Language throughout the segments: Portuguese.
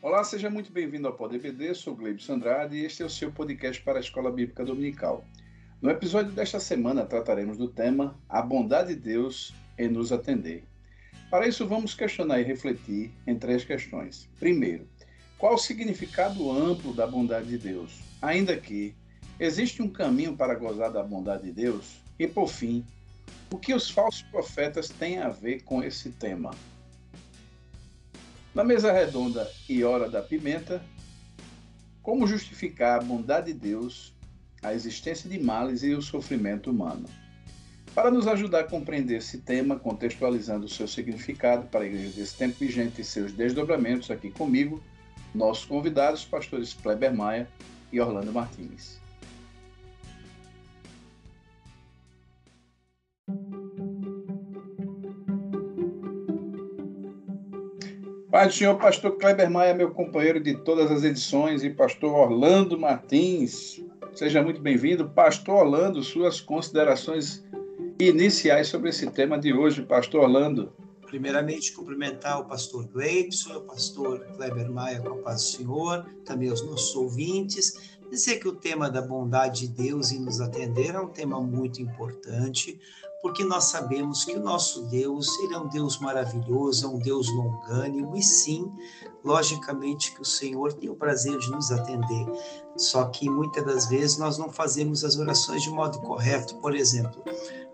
Olá, seja muito bem-vindo ao PodBD, sou Gleibson Andrade e este é o seu podcast para a Escola Bíblica Dominical. No episódio desta semana trataremos do tema A Bondade de Deus em nos atender. Para isso, vamos questionar e refletir em três questões. Primeiro, qual o significado amplo da bondade de Deus? Ainda que existe um caminho para gozar da bondade de Deus? E por fim, o que os falsos profetas têm a ver com esse tema? Na mesa redonda e hora da pimenta, como justificar a bondade de Deus, a existência de males e o sofrimento humano? Para nos ajudar a compreender esse tema, contextualizando o seu significado para a igreja desse tempo vigente e seus desdobramentos, aqui comigo, nossos convidados, pastores Kleber Maia e Orlando Martins. Pai do Senhor, pastor Kleber Maia, meu companheiro de todas as edições, e pastor Orlando Martins. Seja muito bem-vindo. Pastor Orlando, suas considerações iniciais sobre esse tema de hoje, pastor Orlando. Primeiramente, cumprimentar o pastor Gleibson, o pastor Kleber Maia, com a paz do Senhor, também os nossos ouvintes. Dizer que o tema da bondade de Deus em nos atender é um tema muito importante, porque nós sabemos que o nosso Deus, ele é um Deus maravilhoso, é um Deus longânimo, e sim, logicamente que o Senhor tem o prazer de nos atender. Só que muitas das vezes nós não fazemos as orações de modo correto. Por exemplo,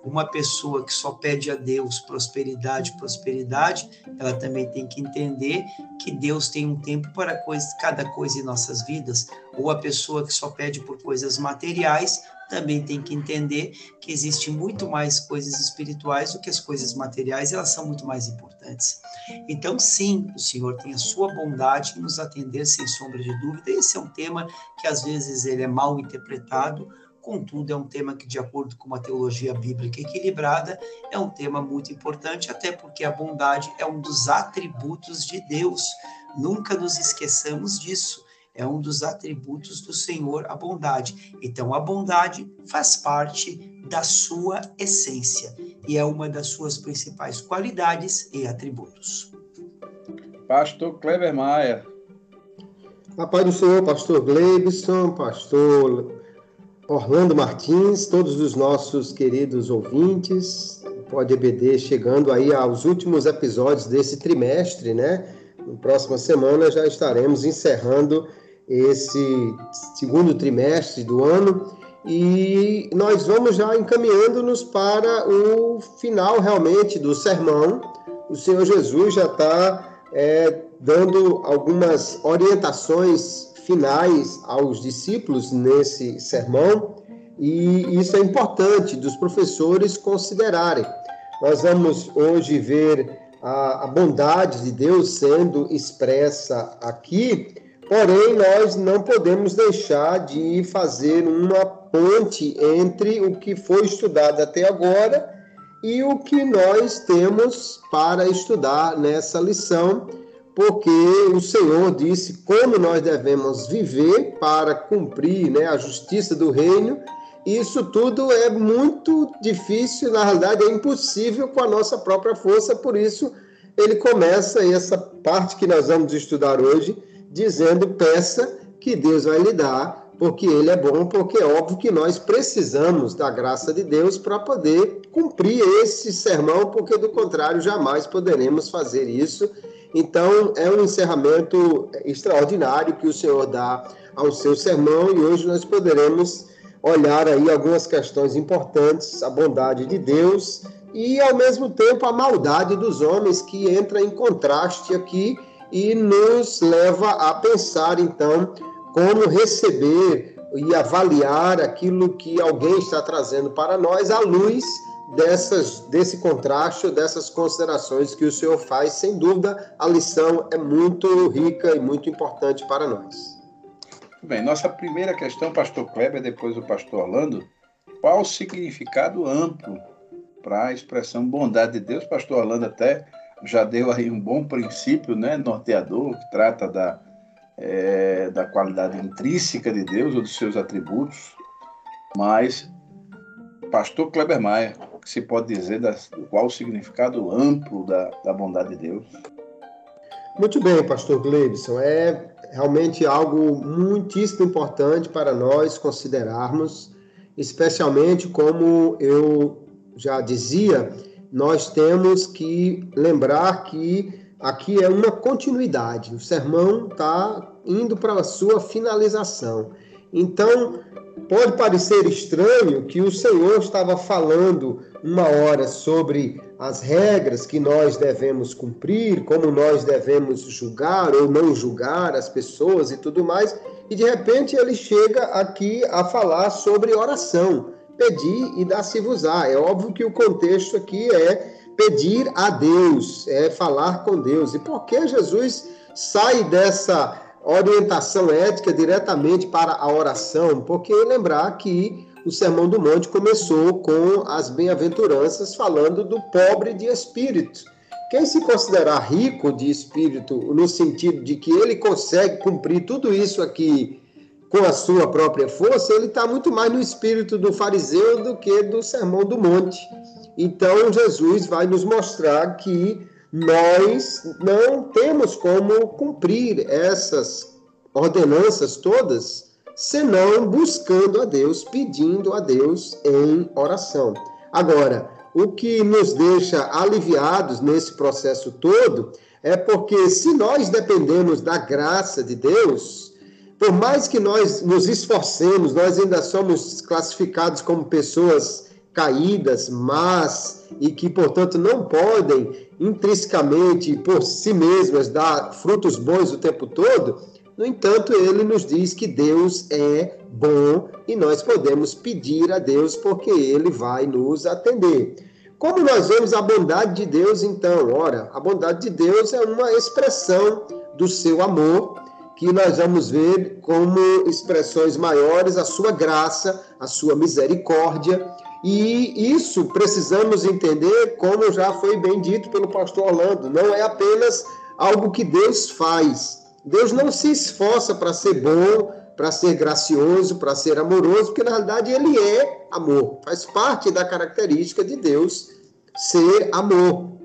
uma pessoa que só pede a Deus prosperidade, prosperidade, ela também tem que entender que Deus tem um tempo para coisa, cada coisa em nossas vidas. Ou a pessoa que só pede por coisas materiais, também tem que entender que existe muito mais coisas espirituais do que as coisas materiais, elas são muito mais importantes. Então, sim, o Senhor tem a sua bondade em nos atender sem sombra de dúvida. Esse é um tema que às vezes ele é mal interpretado, contudo é um tema que, de acordo com uma teologia bíblica equilibrada, é um tema muito importante, até porque a bondade é um dos atributos de Deus. Nunca nos esqueçamos disso é um dos atributos do Senhor, a bondade. Então, a bondade faz parte da sua essência e é uma das suas principais qualidades e atributos. Pastor Kleber Maia. A paz do Senhor, pastor Gleibson, pastor Orlando Martins, todos os nossos queridos ouvintes, pode EBD chegando aí aos últimos episódios desse trimestre, né? Na próxima semana já estaremos encerrando esse segundo trimestre do ano e nós vamos já encaminhando-nos para o final realmente do sermão. O Senhor Jesus já está é, dando algumas orientações finais aos discípulos nesse sermão e isso é importante dos professores considerarem. Nós vamos hoje ver a, a bondade de Deus sendo expressa aqui Porém, nós não podemos deixar de fazer uma ponte entre o que foi estudado até agora e o que nós temos para estudar nessa lição, porque o Senhor disse como nós devemos viver para cumprir né, a justiça do reino. Isso tudo é muito difícil, na realidade é impossível com a nossa própria força, por isso ele começa essa parte que nós vamos estudar hoje dizendo: peça que Deus vai lhe dar, porque Ele é bom, porque é óbvio que nós precisamos da graça de Deus para poder cumprir esse sermão, porque do contrário jamais poderemos fazer isso. Então, é um encerramento extraordinário que o Senhor dá ao seu sermão e hoje nós poderemos olhar aí algumas questões importantes, a bondade de Deus e ao mesmo tempo a maldade dos homens que entra em contraste aqui e nos leva a pensar, então, como receber e avaliar aquilo que alguém está trazendo para nós à luz dessas, desse contraste, dessas considerações que o Senhor faz. Sem dúvida, a lição é muito rica e muito importante para nós. Bem, nossa primeira questão, pastor Kleber, depois o pastor Orlando, qual o significado amplo para a expressão bondade de Deus? Pastor Orlando até já deu aí um bom princípio né, norteador, que trata da, é, da qualidade intrínseca de Deus ou dos seus atributos, mas pastor Kleber Maia, que se pode dizer da, qual o significado amplo da, da bondade de Deus? Muito bem, pastor Gleibson. É realmente algo muitíssimo importante para nós considerarmos, especialmente como eu já dizia, nós temos que lembrar que aqui é uma continuidade. O sermão está indo para a sua finalização. Então, pode parecer estranho que o Senhor estava falando uma hora sobre as regras que nós devemos cumprir, como nós devemos julgar ou não julgar as pessoas e tudo mais, e de repente ele chega aqui a falar sobre oração. Pedir e dar-se-vos-á. É óbvio que o contexto aqui é pedir a Deus, é falar com Deus. E por que Jesus sai dessa orientação ética diretamente para a oração? Porque lembrar que o Sermão do Monte começou com as bem-aventuranças falando do pobre de espírito. Quem se considerar rico de espírito, no sentido de que ele consegue cumprir tudo isso aqui com a sua própria força, ele está muito mais no espírito do fariseu do que do Sermão do Monte. Então, Jesus vai nos mostrar que nós não temos como cumprir essas ordenanças todas senão buscando a Deus, pedindo a Deus em oração. Agora, o que nos deixa aliviados nesse processo todo é porque se nós dependemos da graça de Deus, por mais que nós nos esforcemos, nós ainda somos classificados como pessoas caídas, más e que, portanto, não podem intrinsecamente por si mesmas dar frutos bons o tempo todo. No entanto, ele nos diz que Deus é bom e nós podemos pedir a Deus porque ele vai nos atender. Como nós vemos a bondade de Deus, então? Ora, a bondade de Deus é uma expressão do seu amor, que nós vamos ver como expressões maiores a sua graça, a sua misericórdia e isso precisamos entender, como já foi bem dito pelo pastor Orlando, não é apenas algo que Deus faz. Deus não se esforça para ser bom, para ser gracioso, para ser amoroso, porque na realidade ele é amor. Faz parte da característica de Deus ser amor.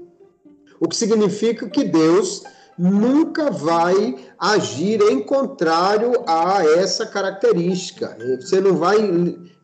O que significa que Deus nunca vai agir em contrário a essa característica. Você não vai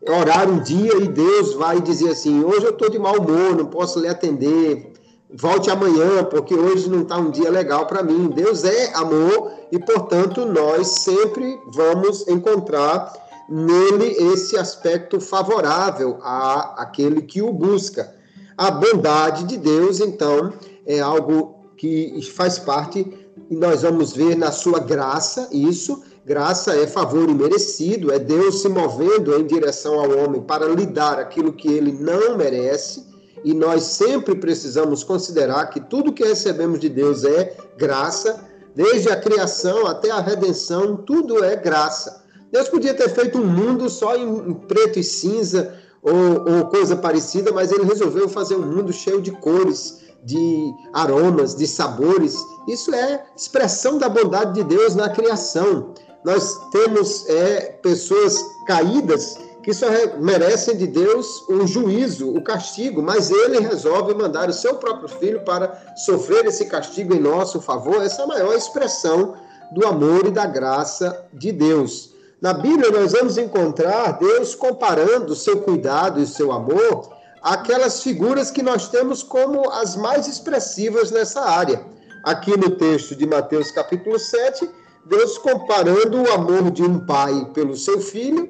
orar um dia e Deus vai dizer assim: hoje eu estou de mau humor, não posso lhe atender, volte amanhã, porque hoje não está um dia legal para mim. Deus é amor e, portanto, nós sempre vamos encontrar nele esse aspecto favorável a aquele que o busca. A bondade de Deus, então, é algo que faz parte, e nós vamos ver na sua graça isso. Graça é favor imerecido, é Deus se movendo em direção ao homem para lhe dar aquilo que ele não merece. E nós sempre precisamos considerar que tudo que recebemos de Deus é graça, desde a criação até a redenção, tudo é graça. Deus podia ter feito um mundo só em preto e cinza ou, ou coisa parecida, mas ele resolveu fazer um mundo cheio de cores de aromas, de sabores. Isso é expressão da bondade de Deus na criação. Nós temos é, pessoas caídas que só merecem de Deus um juízo, o castigo, mas ele resolve mandar o seu próprio filho para sofrer esse castigo em nosso favor. Essa é a maior expressão do amor e da graça de Deus. Na Bíblia, nós vamos encontrar Deus comparando o seu cuidado e o seu amor aquelas figuras que nós temos como as mais expressivas nessa área. Aqui no texto de Mateus capítulo 7, Deus comparando o amor de um pai pelo seu filho,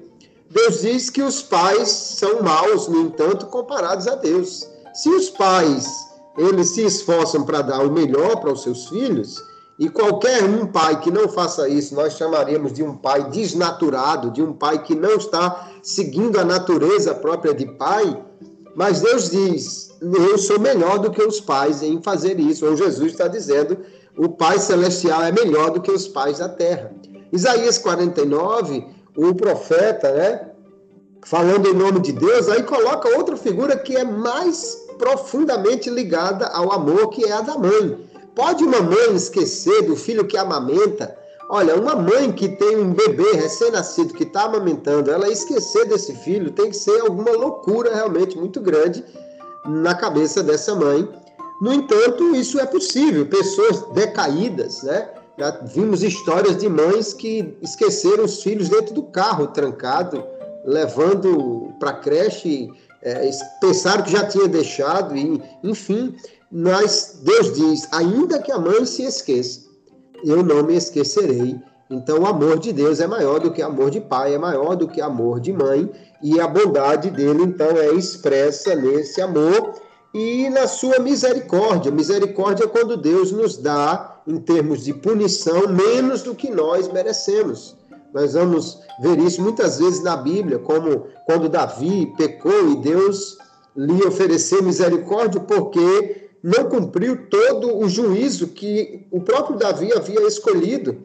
Deus diz que os pais são maus, no entanto, comparados a Deus. Se os pais eles se esforçam para dar o melhor para os seus filhos, e qualquer um pai que não faça isso, nós chamaríamos de um pai desnaturado, de um pai que não está seguindo a natureza própria de pai, mas Deus diz: eu sou melhor do que os pais em fazer isso. Ou Jesus está dizendo: o Pai Celestial é melhor do que os pais da terra. Isaías 49, o profeta, né? Falando em nome de Deus, aí coloca outra figura que é mais profundamente ligada ao amor, que é a da mãe. Pode uma mãe esquecer do filho que amamenta? Olha, uma mãe que tem um bebê recém-nascido que está amamentando, ela esquecer desse filho tem que ser alguma loucura realmente muito grande na cabeça dessa mãe. No entanto, isso é possível. Pessoas decaídas, né? Já vimos histórias de mães que esqueceram os filhos dentro do carro, trancado, levando para a creche, é, pensaram que já tinha deixado, e, enfim. Mas Deus diz: ainda que a mãe se esqueça, eu não me esquecerei. Então, o amor de Deus é maior do que amor de pai, é maior do que amor de mãe, e a bondade dele, então, é expressa nesse amor e na sua misericórdia. Misericórdia é quando Deus nos dá, em termos de punição, menos do que nós merecemos. Nós vamos ver isso muitas vezes na Bíblia, como quando Davi pecou e Deus lhe ofereceu misericórdia porque não cumpriu todo o juízo que o próprio Davi havia escolhido.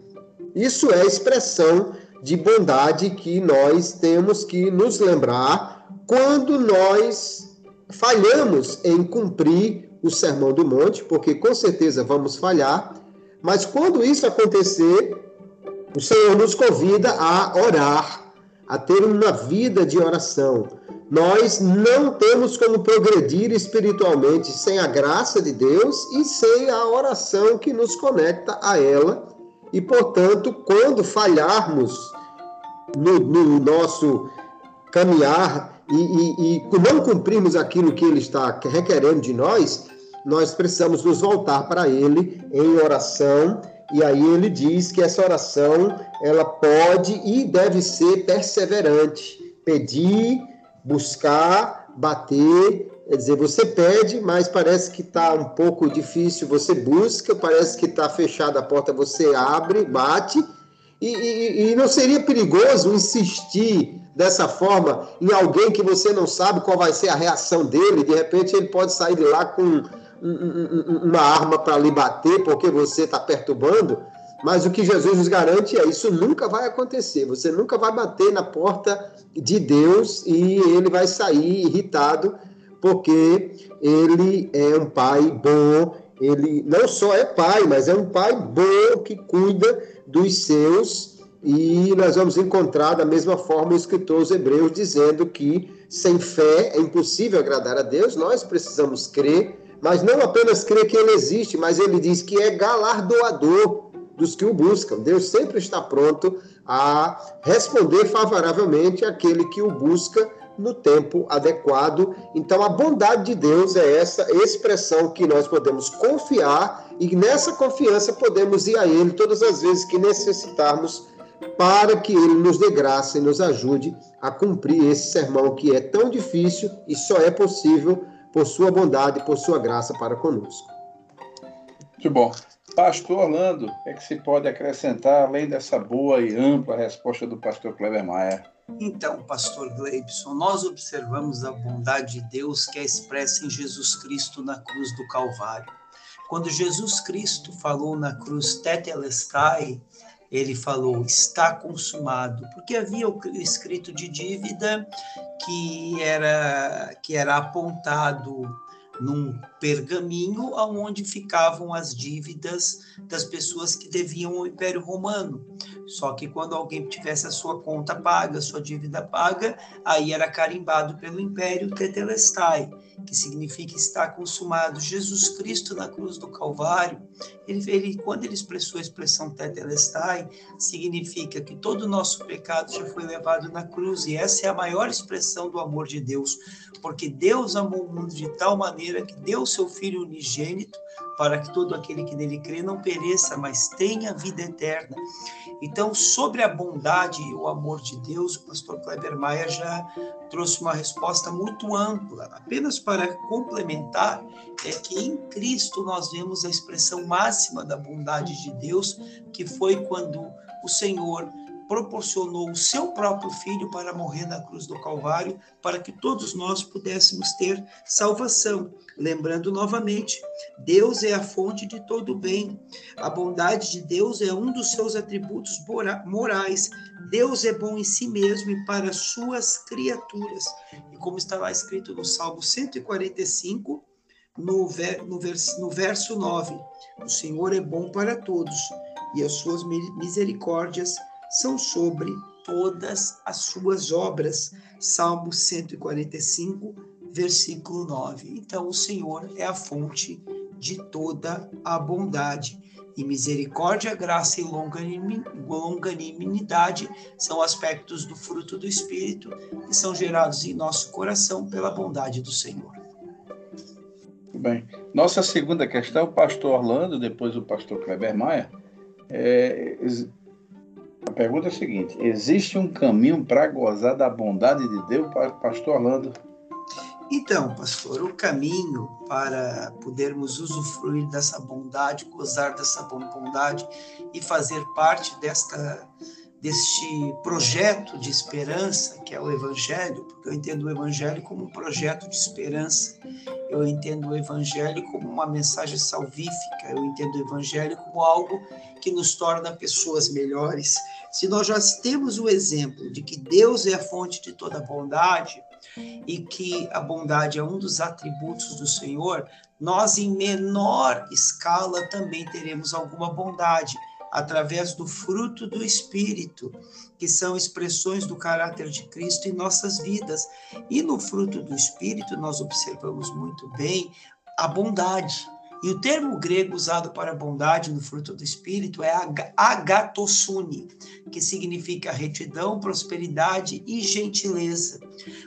Isso é expressão de bondade que nós temos que nos lembrar quando nós falhamos em cumprir o Sermão do Monte, porque com certeza vamos falhar, mas quando isso acontecer, o Senhor nos convida a orar, a ter uma vida de oração. Nós não temos como progredir espiritualmente sem a graça de Deus e sem a oração que nos conecta a ela. E, portanto, quando falharmos no, no nosso caminhar e, e, e não cumprirmos aquilo que Ele está requerendo de nós, nós precisamos nos voltar para Ele em oração. E aí ele diz que essa oração ela pode e deve ser perseverante, pedir, buscar, bater. Quer dizer, você pede, mas parece que está um pouco difícil, você busca, parece que está fechada a porta, você abre, bate. E, e, e não seria perigoso insistir dessa forma em alguém que você não sabe qual vai ser a reação dele, de repente ele pode sair de lá com uma arma para lhe bater porque você está perturbando, mas o que Jesus nos garante é isso nunca vai acontecer. Você nunca vai bater na porta de Deus e ele vai sair irritado porque ele é um pai bom. Ele não só é pai, mas é um pai bom que cuida dos seus e nós vamos encontrar da mesma forma o escritor os hebreus dizendo que sem fé é impossível agradar a Deus, nós precisamos crer, mas não apenas crer que ele existe, mas ele diz que é galardoador dos que o buscam. Deus sempre está pronto a responder favoravelmente àquele que o busca no tempo adequado. Então, a bondade de Deus é essa expressão que nós podemos confiar e nessa confiança podemos ir a Ele todas as vezes que necessitarmos para que ele nos dê graça e nos ajude a cumprir esse sermão que é tão difícil e só é possível por sua bondade e por sua graça para conosco. Muito bom. Pastor Orlando, o que, é que se pode acrescentar além dessa boa e ampla resposta do pastor Kleber Maia? Então, pastor Gleibson, nós observamos a bondade de Deus que é expressa em Jesus Cristo na cruz do Calvário. Quando Jesus Cristo falou na cruz Tetelestai, ele falou está consumado, porque havia o escrito de dívida que era que era apontado num pergaminho aonde ficavam as dívidas das pessoas que deviam ao Império Romano. Só que quando alguém tivesse a sua conta paga, sua dívida paga, aí era carimbado pelo Império Tetelestai que significa estar consumado. Jesus Cristo na cruz do Calvário, ele, ele quando ele expressou a expressão tetelestai, significa que todo o nosso pecado já foi levado na cruz, e essa é a maior expressão do amor de Deus, porque Deus amou o mundo de tal maneira que deu seu Filho unigênito para que todo aquele que nele crê não pereça, mas tenha vida eterna. Então, sobre a bondade e o amor de Deus, o pastor Kleber Maia já trouxe uma resposta muito ampla. Apenas para complementar, é que em Cristo nós vemos a expressão máxima da bondade de Deus, que foi quando o Senhor proporcionou o seu próprio filho para morrer na cruz do Calvário, para que todos nós pudéssemos ter salvação. Lembrando novamente, Deus é a fonte de todo bem. A bondade de Deus é um dos seus atributos morais. Deus é bom em si mesmo e para suas criaturas. E como está lá escrito no Salmo 145, no, ver, no, vers, no verso 9: O Senhor é bom para todos e as suas misericórdias são sobre todas as suas obras. Salmo 145, versículo 9. Então, o Senhor é a fonte de toda a bondade. E misericórdia, graça e longanimidade são aspectos do fruto do Espírito que são gerados em nosso coração pela bondade do Senhor. Bem, nossa segunda questão, o pastor Orlando, depois o pastor Kleber Maia. É, a pergunta é a seguinte: existe um caminho para gozar da bondade de Deus, pastor Orlando? Então, pastor, o caminho para podermos usufruir dessa bondade, gozar dessa bondade e fazer parte desta deste projeto de esperança que é o Evangelho, porque eu entendo o Evangelho como um projeto de esperança, eu entendo o Evangelho como uma mensagem salvífica, eu entendo o Evangelho como algo que nos torna pessoas melhores. Se nós já temos o exemplo de que Deus é a fonte de toda bondade e que a bondade é um dos atributos do Senhor, nós em menor escala também teremos alguma bondade através do fruto do Espírito, que são expressões do caráter de Cristo em nossas vidas. E no fruto do Espírito, nós observamos muito bem a bondade. E o termo grego usado para bondade no fruto do Espírito é agatosune, que significa retidão, prosperidade e gentileza.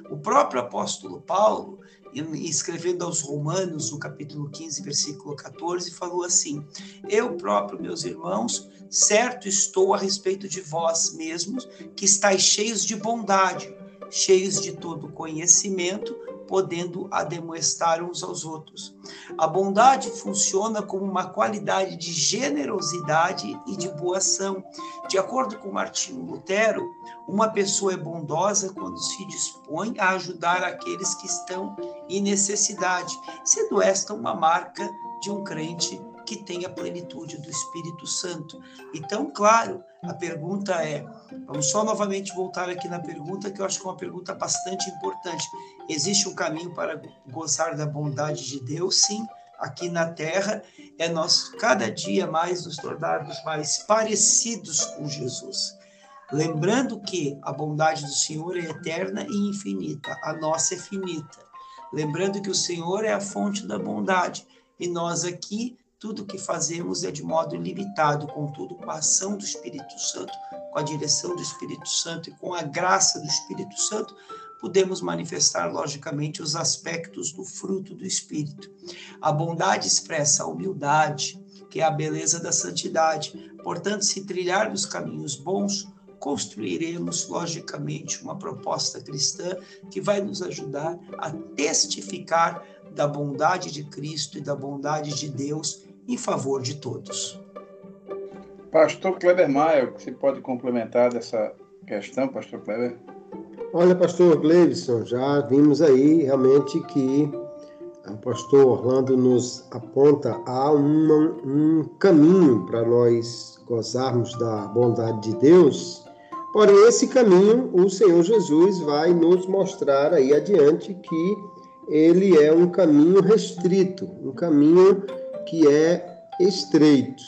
O próprio apóstolo Paulo, escrevendo aos Romanos, no capítulo 15, versículo 14, falou assim: Eu próprio, meus irmãos, certo estou a respeito de vós mesmos, que estáis cheios de bondade, cheios de todo conhecimento, podendo ademoestar uns aos outros. A bondade funciona como uma qualidade de generosidade e de boa ação. De acordo com Martinho Lutero, uma pessoa é bondosa quando se dispõe a ajudar aqueles que estão em necessidade, sendo esta uma marca de um crente que tem a plenitude do Espírito Santo. Então, claro, a pergunta é: vamos só novamente voltar aqui na pergunta, que eu acho que é uma pergunta bastante importante. Existe um caminho para gozar da bondade de Deus? Sim. Aqui na Terra é nós cada dia mais nos tornarmos mais parecidos com Jesus. Lembrando que a bondade do Senhor é eterna e infinita, a nossa é finita. Lembrando que o Senhor é a fonte da bondade e nós aqui tudo que fazemos é de modo ilimitado, contudo, com a ação do Espírito Santo, com a direção do Espírito Santo e com a graça do Espírito Santo, podemos manifestar logicamente os aspectos do fruto do Espírito. A bondade expressa a humildade, que é a beleza da santidade. Portanto, se trilhar os caminhos bons, construiremos logicamente uma proposta cristã que vai nos ajudar a testificar da bondade de Cristo e da bondade de Deus em favor de todos. Pastor Kleber Maia, você pode complementar dessa questão, Pastor Kleber? Olha, Pastor Gleison, já vimos aí realmente que o Pastor Orlando nos aponta a uma, um caminho para nós gozarmos da bondade de Deus. Porém, esse caminho o Senhor Jesus vai nos mostrar aí adiante que ele é um caminho restrito, um caminho que é estreito.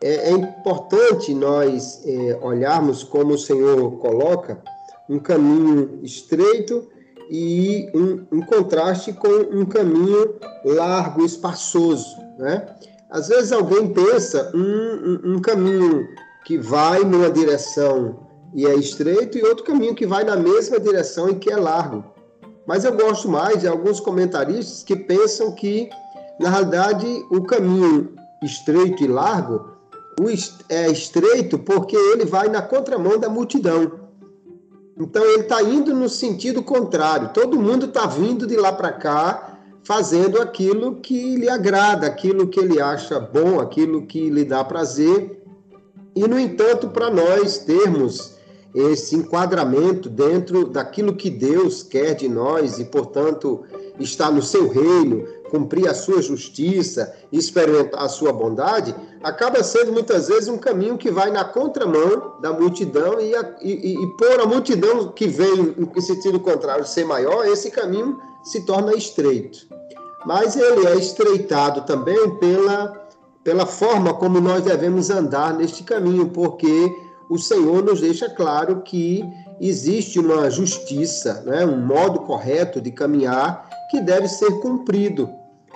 É, é importante nós é, olharmos como o Senhor coloca um caminho estreito e um, um contraste com um caminho largo, espaçoso. Né? Às vezes alguém pensa um, um, um caminho que vai numa direção e é estreito e outro caminho que vai na mesma direção e que é largo. Mas eu gosto mais de alguns comentaristas que pensam que na realidade, o caminho estreito e largo é estreito porque ele vai na contramão da multidão. Então, ele está indo no sentido contrário. Todo mundo está vindo de lá para cá, fazendo aquilo que lhe agrada, aquilo que ele acha bom, aquilo que lhe dá prazer. E, no entanto, para nós termos esse enquadramento dentro daquilo que Deus quer de nós e, portanto, está no seu reino, cumprir a sua justiça e experimentar a sua bondade, acaba sendo muitas vezes um caminho que vai na contramão da multidão e, a, e, e por a multidão que vem em sentido contrário ser maior, esse caminho se torna estreito. Mas ele é estreitado também pela, pela forma como nós devemos andar neste caminho, porque o Senhor nos deixa claro que existe uma justiça, né, um modo correto de caminhar que deve ser cumprido.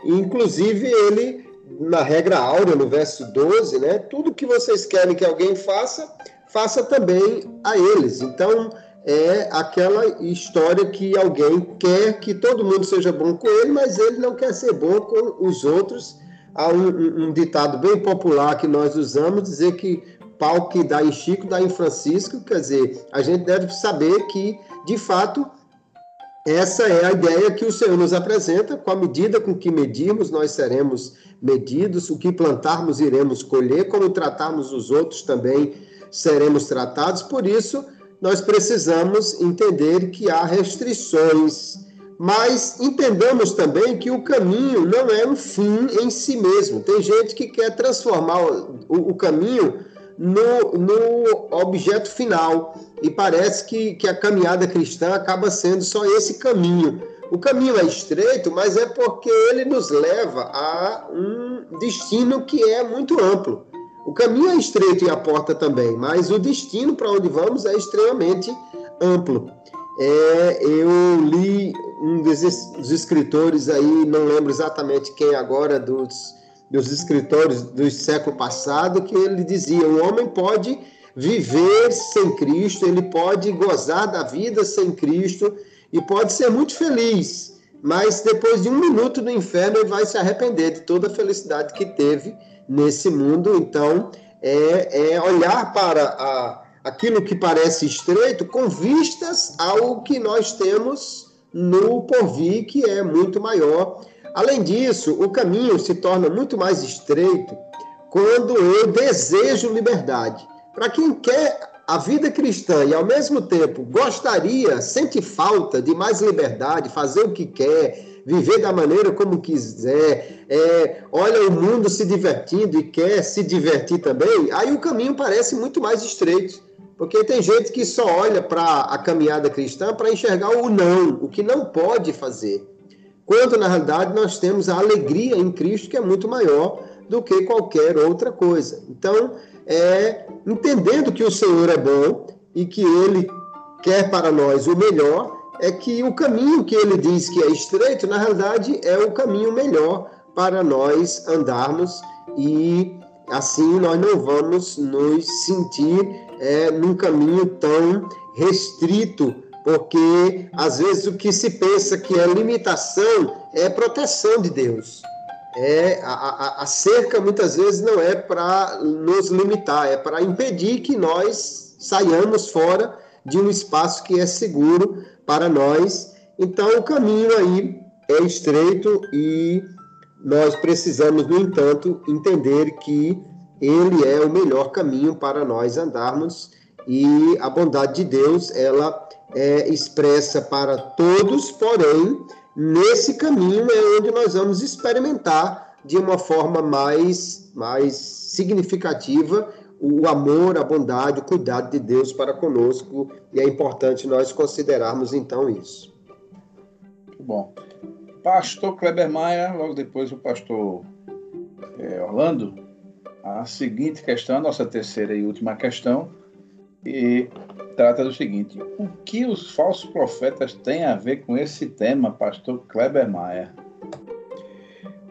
Inclusive, ele na regra áurea, no verso 12, né? Tudo que vocês querem que alguém faça, faça também a eles. Então, é aquela história que alguém quer que todo mundo seja bom com ele, mas ele não quer ser bom com os outros. Há um, um, ditado bem popular que nós usamos, dizer que pau que dá em Chico, dá em Francisco, quer dizer, a gente deve saber que, de fato, essa é a ideia que o Senhor nos apresenta, com a medida com que medirmos, nós seremos medidos, o que plantarmos, iremos colher, como tratarmos os outros também seremos tratados, por isso, nós precisamos entender que há restrições, mas entendamos também que o caminho não é um fim em si mesmo. Tem gente que quer transformar o, o caminho no, no objeto final. E parece que, que a caminhada cristã acaba sendo só esse caminho. O caminho é estreito, mas é porque ele nos leva a um destino que é muito amplo. O caminho é estreito e a porta também, mas o destino para onde vamos é extremamente amplo. É, eu li um dos escritores aí, não lembro exatamente quem agora, dos dos escritores do século passado, que ele dizia: o homem pode viver sem Cristo, ele pode gozar da vida sem Cristo e pode ser muito feliz, mas depois de um minuto no inferno ele vai se arrepender de toda a felicidade que teve nesse mundo. Então, é, é olhar para a, aquilo que parece estreito com vistas ao que nós temos no porvir, que é muito maior Além disso, o caminho se torna muito mais estreito quando eu desejo liberdade. Para quem quer a vida cristã e ao mesmo tempo gostaria, sente falta de mais liberdade, fazer o que quer, viver da maneira como quiser, é, olha o mundo se divertindo e quer se divertir também, aí o caminho parece muito mais estreito. Porque tem gente que só olha para a caminhada cristã para enxergar o não, o que não pode fazer quando na realidade nós temos a alegria em Cristo que é muito maior do que qualquer outra coisa. Então, é, entendendo que o Senhor é bom e que Ele quer para nós o melhor, é que o caminho que Ele diz que é estreito, na realidade, é o caminho melhor para nós andarmos e assim nós não vamos nos sentir é, num caminho tão restrito porque às vezes o que se pensa que é limitação é proteção de Deus. É, a, a, a cerca muitas vezes não é para nos limitar, é para impedir que nós saiamos fora de um espaço que é seguro para nós. Então o caminho aí é estreito e nós precisamos, no entanto, entender que ele é o melhor caminho para nós andarmos e a bondade de Deus, ela é, expressa para todos, porém, nesse caminho é onde nós vamos experimentar de uma forma mais, mais significativa o amor, a bondade, o cuidado de Deus para conosco, e é importante nós considerarmos então isso. Bom, pastor Kleber Maia, logo depois o pastor é, Orlando, a seguinte questão, a nossa terceira e última questão, e trata do seguinte: o que os falsos profetas têm a ver com esse tema, pastor Kleber Maia?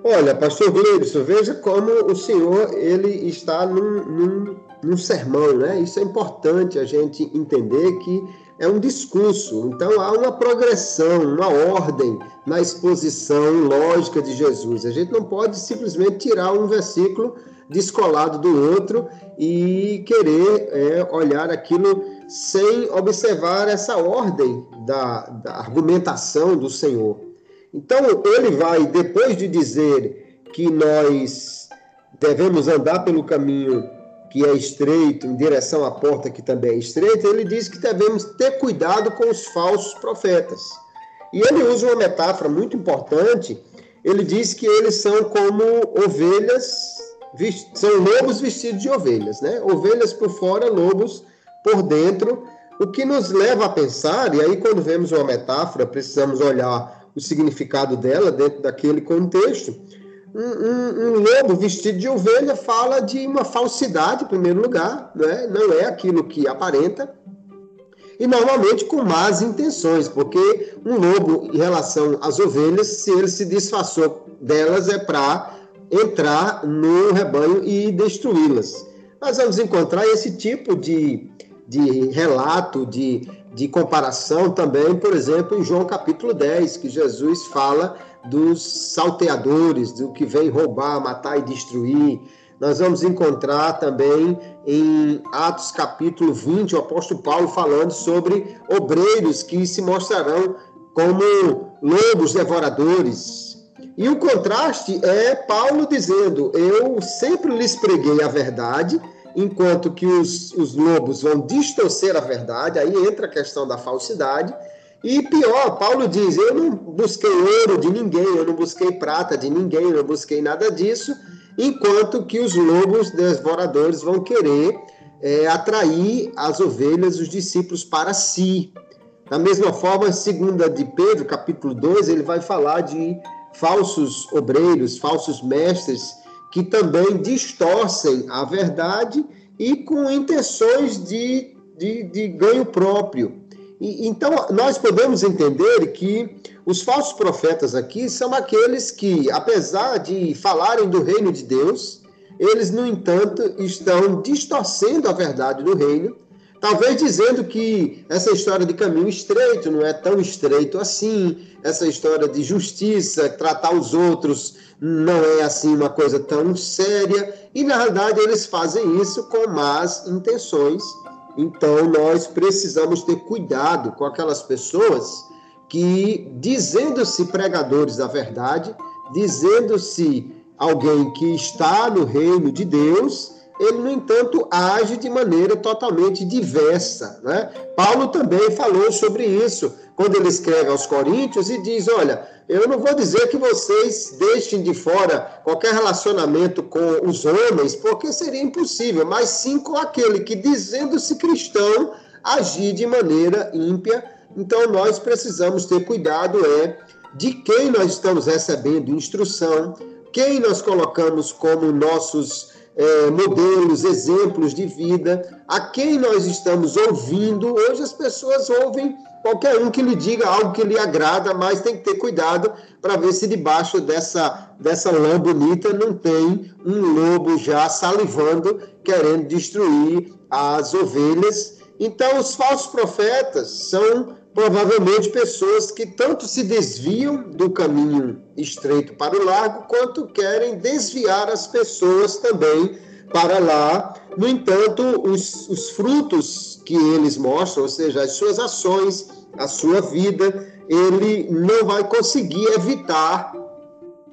Olha, pastor Gleibson, veja como o senhor ele está num, num, num sermão, né? Isso é importante a gente entender que é um discurso. Então há uma progressão, uma ordem na exposição lógica de Jesus. A gente não pode simplesmente tirar um versículo descolado do outro e querer é, olhar aquilo sem observar essa ordem da, da argumentação do Senhor. Então, ele vai, depois de dizer que nós devemos andar pelo caminho que é estreito, em direção à porta que também é estreita, ele diz que devemos ter cuidado com os falsos profetas. E ele usa uma metáfora muito importante. Ele diz que eles são como ovelhas são lobos vestidos de ovelhas, né? Ovelhas por fora, lobos por dentro, o que nos leva a pensar, e aí quando vemos uma metáfora, precisamos olhar o significado dela dentro daquele contexto. Um, um, um, lobo vestido de ovelha fala de uma falsidade, em primeiro lugar, né? não é aquilo que aparenta, e normalmente com más intenções, porque um lobo, em relação às ovelhas, se ele se disfarçou delas, é para entrar no rebanho e destruí-las. Nós vamos encontrar esse tipo de, de relato, de, de comparação também, por exemplo, em João capítulo 10, que Jesus fala dos salteadores, do que vem roubar, matar e destruir. Nós vamos encontrar também em Atos capítulo 20, o apóstolo Paulo falando sobre obreiros que se mostrarão como lobos devoradores. E o contraste é Paulo dizendo: Eu sempre lhes preguei a verdade, enquanto que os, os lobos vão distorcer a verdade, aí entra a questão da falsidade. E pior, Paulo diz: Eu não busquei ouro de ninguém, eu não busquei prata de ninguém, eu não busquei nada disso, enquanto que os lobos devoradores vão querer é, atrair as ovelhas, os discípulos para si. Da mesma forma, segunda de Pedro, capítulo 2, ele vai falar de falsos obreiros, falsos mestres, que também distorcem a verdade e com intenções de, de, de ganho próprio. E, então, nós podemos entender que os falsos profetas aqui são aqueles que, apesar de falarem do reino de Deus, eles, no entanto, estão distorcendo a verdade do reino Talvez dizendo que essa história de caminho estreito não é tão estreito assim, essa história de justiça, tratar os outros não é assim uma coisa tão séria, e na realidade eles fazem isso com más intenções. Então nós precisamos ter cuidado com aquelas pessoas que, dizendo-se pregadores da verdade, dizendo-se alguém que está no reino de Deus, ele, no entanto, age de maneira totalmente diversa. Né? Paulo também falou sobre isso, quando ele escreve aos Coríntios e diz: Olha, eu não vou dizer que vocês deixem de fora qualquer relacionamento com os homens, porque seria impossível, mas sim com aquele que, dizendo-se cristão, agir de maneira ímpia. Então, nós precisamos ter cuidado é de quem nós estamos recebendo instrução, quem nós colocamos como nossos é, modelos, exemplos de vida, a quem nós estamos ouvindo. Hoje as pessoas ouvem qualquer um que lhe diga algo que lhe agrada, mas tem que ter cuidado para ver se debaixo dessa, dessa lã bonita não tem um lobo já salivando, querendo destruir as ovelhas. Então, os falsos profetas são provavelmente pessoas que tanto se desviam do caminho estreito para o largo, quanto querem desviar as pessoas também para lá. No entanto, os, os frutos que eles mostram, ou seja, as suas ações, a sua vida, ele não vai conseguir evitar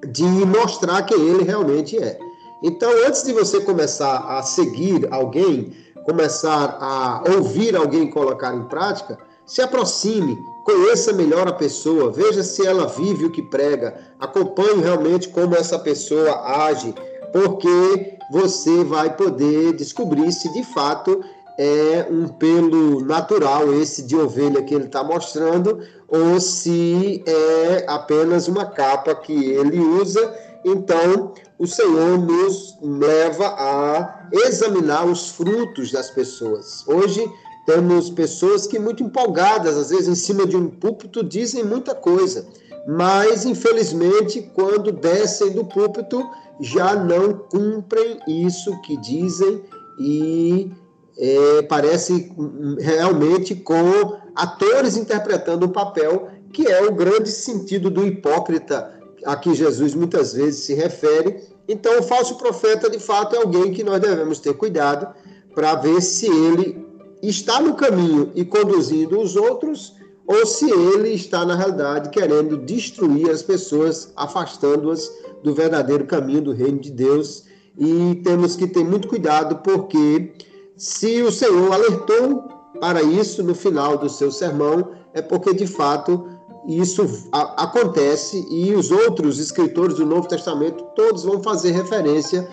de mostrar quem ele realmente é. Então, antes de você começar a seguir alguém, começar a ouvir alguém colocar em prática, se aproxime, conheça melhor a pessoa, veja se ela vive o que prega, acompanhe realmente como essa pessoa age, porque você vai poder descobrir se de fato é um pelo natural esse de ovelha que ele está mostrando ou se é apenas uma capa que ele usa. Então, o Senhor nos leva a examinar os frutos das pessoas. Hoje, temos pessoas que, muito empolgadas, às vezes em cima de um púlpito, dizem muita coisa, mas infelizmente, quando descem do púlpito, já não cumprem isso que dizem e é, parece realmente com atores interpretando um papel que é o grande sentido do hipócrita a que Jesus muitas vezes se refere. Então, o falso profeta, de fato, é alguém que nós devemos ter cuidado para ver se ele está no caminho e conduzindo os outros, ou se ele está, na realidade, querendo destruir as pessoas, afastando-as do verdadeiro caminho do reino de Deus. E temos que ter muito cuidado, porque se o Senhor alertou para isso no final do seu sermão, é porque de fato isso acontece e os outros escritores do Novo Testamento todos vão fazer referência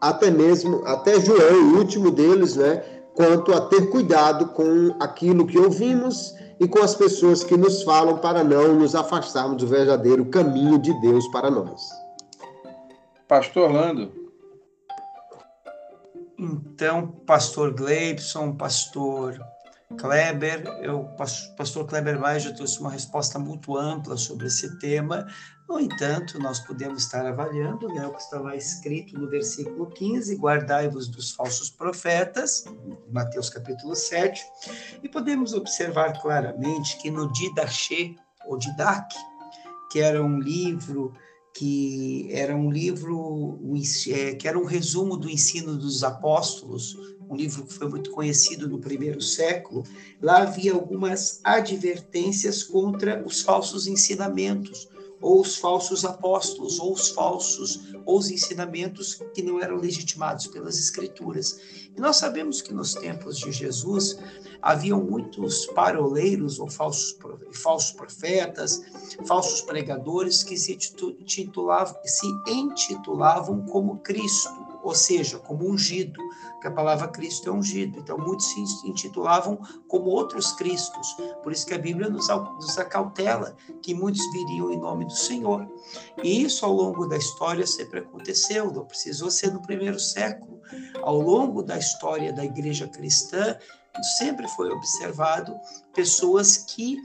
até mesmo até João, o último deles, né, quanto a ter cuidado com aquilo que ouvimos e com as pessoas que nos falam para não nos afastarmos do verdadeiro caminho de Deus para nós. Pastor Orlando. Então, pastor Gleibson, pastor Kleber, o pastor Kleber Maia já trouxe uma resposta muito ampla sobre esse tema. No entanto, nós podemos estar avaliando né, o que estava escrito no versículo 15: guardai-vos dos falsos profetas, Mateus capítulo 7, e podemos observar claramente que no Didache, ou Didac, que era um livro que era um livro é, que era um resumo do ensino dos apóstolos, um livro que foi muito conhecido no primeiro século, lá havia algumas advertências contra os falsos ensinamentos, ou os falsos apóstolos, ou os falsos, ou os ensinamentos que não eram legitimados pelas escrituras. E nós sabemos que nos tempos de Jesus haviam muitos paroleiros ou falsos, falsos profetas, falsos pregadores que se, titulavam, se intitulavam como Cristo ou seja, como ungido, que a palavra Cristo é ungido. Então, muitos se intitulavam como outros Cristos. Por isso que a Bíblia nos, nos acautela que muitos viriam em nome do Senhor. E isso, ao longo da história, sempre aconteceu, não precisou ser no primeiro século. Ao longo da história da igreja cristã, sempre foi observado pessoas que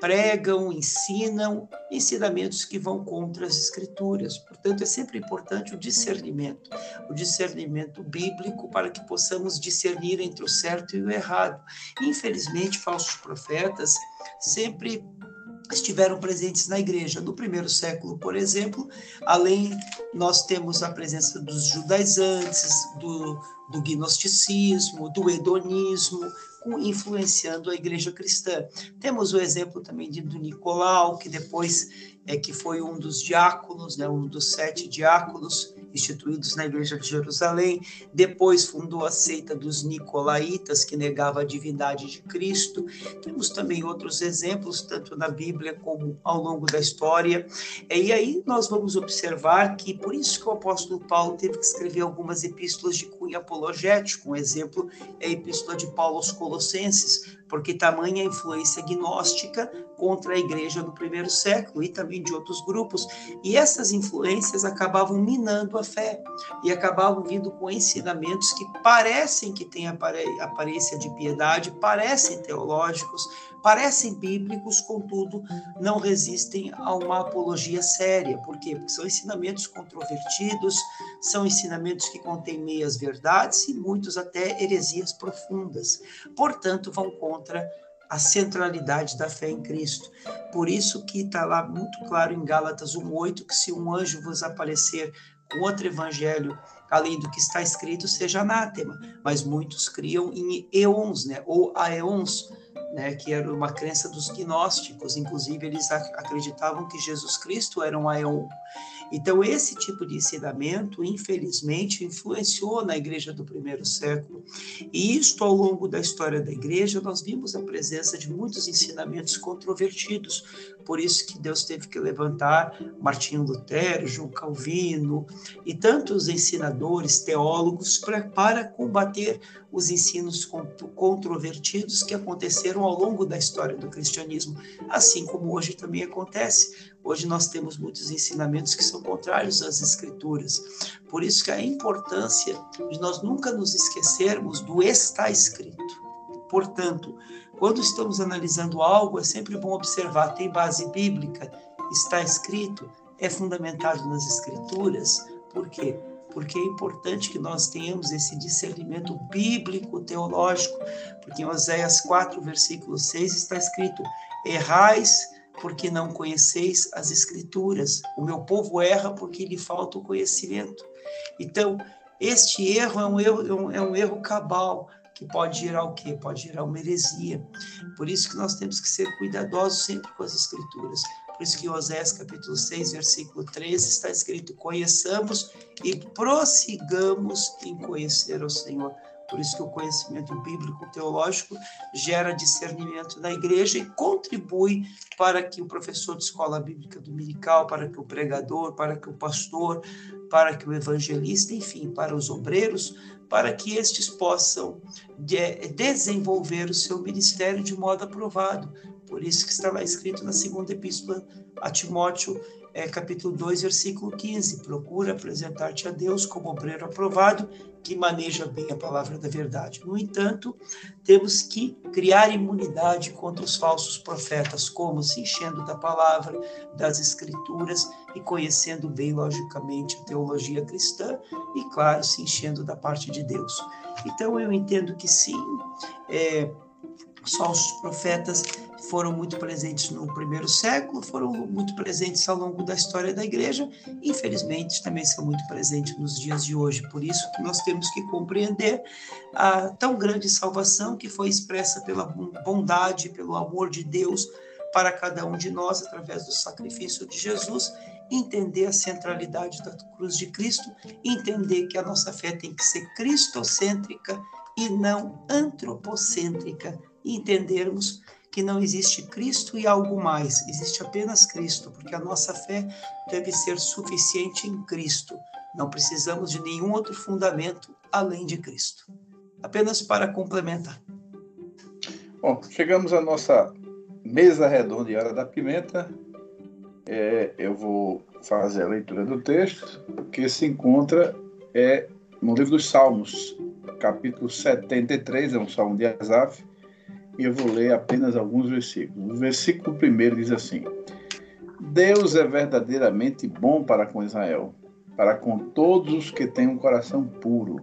pregam, ensinam ensinamentos que vão contra as escrituras. Portanto, é sempre importante o discernimento, o discernimento bíblico para que possamos discernir entre o certo e o errado. Infelizmente, falsos profetas sempre estiveram presentes na igreja. No primeiro século, por exemplo, além nós temos a presença dos judaizantes, do, do gnosticismo, do hedonismo, influenciando a igreja cristã. Temos o exemplo também de, do Nicolau, que depois é que foi um dos diáconos, né, um dos sete diáconos instituídos na igreja de Jerusalém. Depois fundou a seita dos nicolaítas, que negava a divindade de Cristo. Temos também outros exemplos, tanto na Bíblia como ao longo da história. E aí nós vamos observar que por isso que o apóstolo Paulo teve que escrever algumas epístolas de cunho apologético. Um exemplo é a epístola de Paulo aos Colossenses, porque tamanha influência gnóstica contra a igreja do primeiro século e também de outros grupos, e essas influências acabavam minando a fé e acabavam vindo com ensinamentos que parecem que têm aparência de piedade, parecem teológicos, parecem bíblicos, contudo, não resistem a uma apologia séria. Por quê? Porque são ensinamentos controvertidos, são ensinamentos que contêm meias verdades e muitos até heresias profundas. Portanto, vão contra a centralidade da fé em Cristo. Por isso que está lá muito claro em Gálatas 1:8 que se um anjo vos aparecer com outro evangelho além do que está escrito, seja anátema. Mas muitos criam em eons, né, ou aeons, né, que era uma crença dos gnósticos. Inclusive, eles acreditavam que Jesus Cristo era um aeon. Então, esse tipo de ensinamento, infelizmente, influenciou na igreja do primeiro século. E isto, ao longo da história da igreja, nós vimos a presença de muitos ensinamentos controvertidos. Por isso que Deus teve que levantar Martinho Lutero, João Calvino e tantos ensinadores, teólogos, pra, para combater os ensinos controvertidos que aconteceram ao longo da história do cristianismo, assim como hoje também acontece. Hoje nós temos muitos ensinamentos que são contrários às escrituras. Por isso que a importância de nós nunca nos esquecermos do está escrito. Portanto, quando estamos analisando algo, é sempre bom observar, tem base bíblica, está escrito, é fundamentado nas escrituras. Por quê? Porque é importante que nós tenhamos esse discernimento bíblico, teológico, porque em Oséias 4, versículo 6 está escrito: errais porque não conheceis as Escrituras. O meu povo erra porque lhe falta o conhecimento. Então, este erro é um erro, é um erro cabal, que pode gerar o quê? Pode gerar uma heresia. Por isso que nós temos que ser cuidadosos sempre com as Escrituras. Por isso que em Osés capítulo 6, versículo 13, está escrito: Conheçamos e prossigamos em conhecer o Senhor. Por isso que o conhecimento bíblico teológico gera discernimento na igreja e contribui para que o professor de escola bíblica dominical, para que o pregador, para que o pastor, para que o evangelista, enfim, para os obreiros, para que estes possam de desenvolver o seu ministério de modo aprovado, Por isso que está lá escrito na segunda epístola a Timóteo, é, capítulo 2, versículo 15. Procura apresentar-te a Deus como obreiro aprovado, que maneja bem a palavra da verdade. No entanto, temos que criar imunidade contra os falsos profetas, como se enchendo da palavra, das escrituras e conhecendo bem, logicamente, a teologia cristã e, claro, se enchendo da parte de Deus. Então, eu entendo que sim, é, os falsos profetas foram muito presentes no primeiro século, foram muito presentes ao longo da história da igreja, infelizmente também são muito presentes nos dias de hoje. Por isso que nós temos que compreender a tão grande salvação que foi expressa pela bondade, pelo amor de Deus para cada um de nós através do sacrifício de Jesus, entender a centralidade da cruz de Cristo, entender que a nossa fé tem que ser cristocêntrica e não antropocêntrica, entendermos que não existe Cristo e algo mais, existe apenas Cristo, porque a nossa fé deve ser suficiente em Cristo. Não precisamos de nenhum outro fundamento além de Cristo. Apenas para complementar. Bom, chegamos à nossa mesa redonda e hora da pimenta. É, eu vou fazer a leitura do texto, que se encontra é, no livro dos Salmos, capítulo 73, é um salmo de Asaf, eu vou ler apenas alguns versículos. O versículo primeiro diz assim: Deus é verdadeiramente bom para com Israel, para com todos os que têm um coração puro.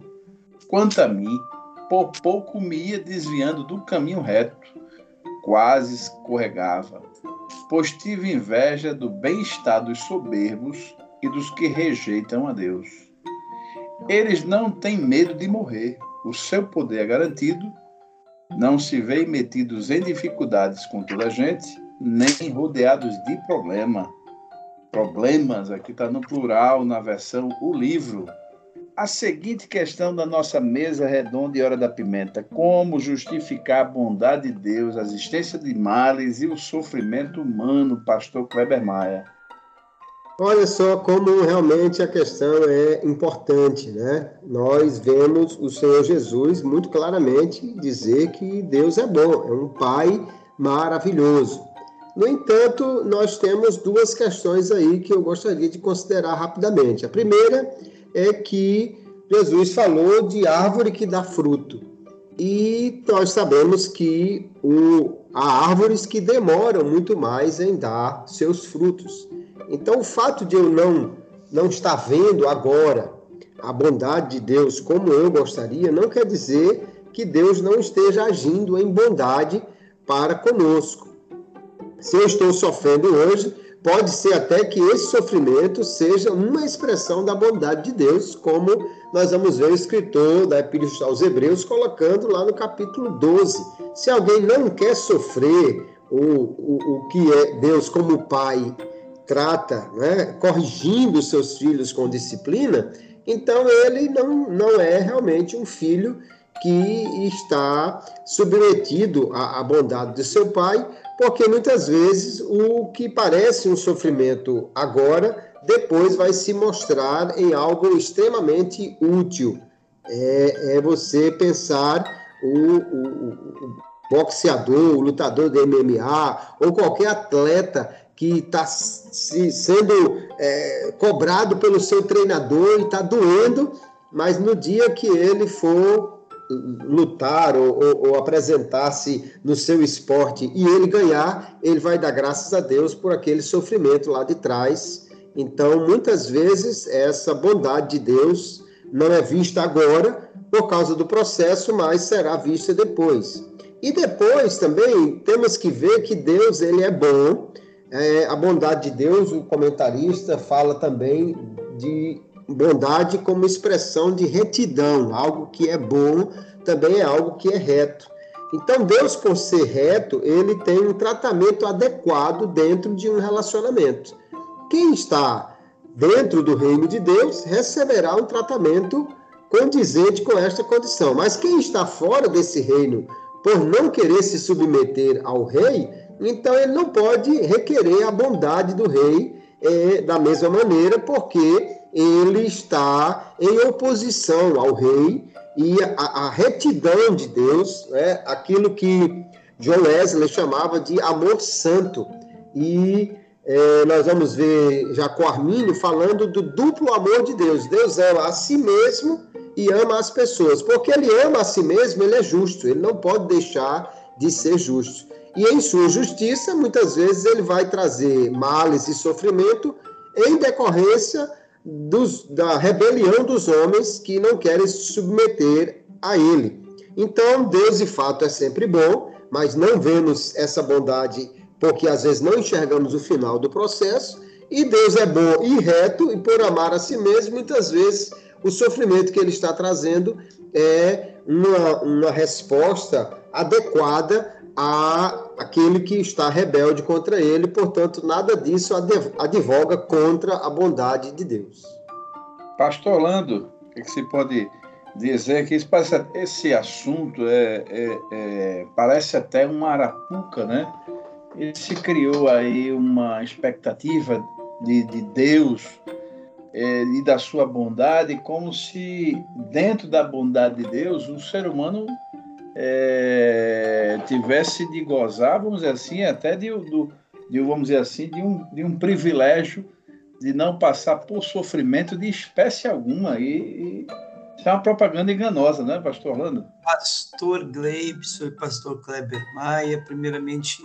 Quanto a mim, por pouco me ia desviando do caminho reto, quase escorregava, pois tive inveja do bem-estar dos soberbos e dos que rejeitam a Deus. Eles não têm medo de morrer, o seu poder é garantido não se veem metidos em dificuldades com toda a gente, nem rodeados de problema. Problemas, aqui está no plural, na versão o livro. A seguinte questão da nossa mesa redonda e hora da pimenta: como justificar a bondade de Deus, a existência de males e o sofrimento humano, pastor Kleber Maia? Olha só como realmente a questão é importante, né? Nós vemos o Senhor Jesus muito claramente dizer que Deus é bom, é um Pai maravilhoso. No entanto, nós temos duas questões aí que eu gostaria de considerar rapidamente. A primeira é que Jesus falou de árvore que dá fruto. E nós sabemos que o, há árvores que demoram muito mais em dar seus frutos. Então, o fato de eu não, não estar vendo agora a bondade de Deus como eu gostaria, não quer dizer que Deus não esteja agindo em bondade para conosco. Se eu estou sofrendo hoje, pode ser até que esse sofrimento seja uma expressão da bondade de Deus, como nós vamos ver o escritor da Epístola aos Hebreus colocando lá no capítulo 12. Se alguém não quer sofrer o, o, o que é Deus como Pai trata, né, corrigindo seus filhos com disciplina, então ele não, não é realmente um filho que está submetido à, à bondade de seu pai, porque muitas vezes o que parece um sofrimento agora, depois vai se mostrar em algo extremamente útil. É, é você pensar o, o, o boxeador, o lutador de MMA ou qualquer atleta que está sendo é, cobrado pelo seu treinador e está doendo, mas no dia que ele for lutar ou, ou, ou apresentar-se no seu esporte e ele ganhar, ele vai dar graças a Deus por aquele sofrimento lá de trás. Então, muitas vezes, essa bondade de Deus não é vista agora por causa do processo, mas será vista depois. E depois também temos que ver que Deus ele é bom é, a bondade de Deus, o comentarista fala também de bondade como expressão de retidão, algo que é bom também é algo que é reto. Então, Deus, por ser reto, ele tem um tratamento adequado dentro de um relacionamento. Quem está dentro do reino de Deus receberá um tratamento condizente com esta condição. Mas quem está fora desse reino, por não querer se submeter ao rei, então ele não pode requerer a bondade do rei é, da mesma maneira, porque ele está em oposição ao rei e a, a retidão de Deus, é aquilo que John Wesley chamava de amor santo. E é, nós vamos ver Jacó Armínio falando do duplo amor de Deus. Deus ama a si mesmo e ama as pessoas. Porque ele ama a si mesmo, ele é justo, ele não pode deixar de ser justo. E em sua justiça, muitas vezes ele vai trazer males e sofrimento em decorrência dos, da rebelião dos homens que não querem se submeter a ele. Então, Deus de fato é sempre bom, mas não vemos essa bondade porque às vezes não enxergamos o final do processo. E Deus é bom e reto, e por amar a si mesmo, muitas vezes o sofrimento que ele está trazendo é uma, uma resposta adequada a aquele que está rebelde contra ele, portanto, nada disso advoga contra a bondade de Deus. Pastor Orlando, o que, você pode dizer que esse, esse assunto é, é, é, parece até uma arapuca, né? Ele se criou aí uma expectativa de, de Deus é, e da sua bondade, como se dentro da bondade de Deus o ser humano é, tivesse de gozar, vamos dizer assim, até de, do, de, vamos dizer assim, de um, de um privilégio de não passar por sofrimento de espécie alguma. E, e isso é uma propaganda enganosa, né, pastor Orlando? Pastor Gleibson e pastor Kleber Maia, primeiramente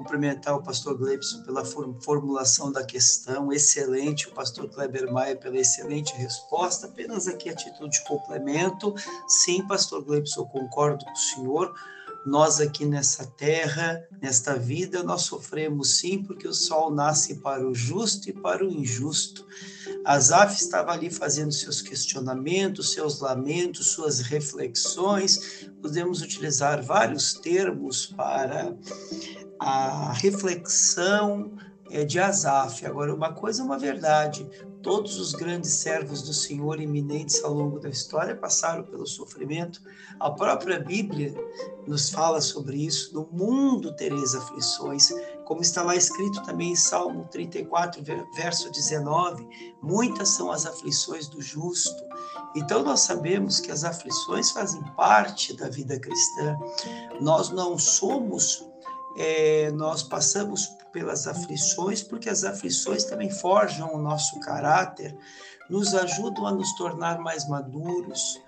cumprimentar o pastor Gleibson pela formulação da questão, excelente, o pastor Kleber Maia pela excelente resposta, apenas aqui a título de complemento, sim, pastor Gleibson, concordo com o senhor, nós aqui nessa terra, nesta vida, nós sofremos sim, porque o sol nasce para o justo e para o injusto. Asaf estava ali fazendo seus questionamentos, seus lamentos, suas reflexões. Podemos utilizar vários termos para a reflexão é, de Asaf. Agora, uma coisa é uma verdade: todos os grandes servos do Senhor iminentes ao longo da história passaram pelo sofrimento. A própria Bíblia nos fala sobre isso. No mundo tereis aflições, como está lá escrito também em Salmo 34, verso 19: muitas são as aflições do justo. Então, nós sabemos que as aflições fazem parte da vida cristã. Nós não somos é, nós passamos pelas aflições, porque as aflições também forjam o nosso caráter, nos ajudam a nos tornar mais maduros.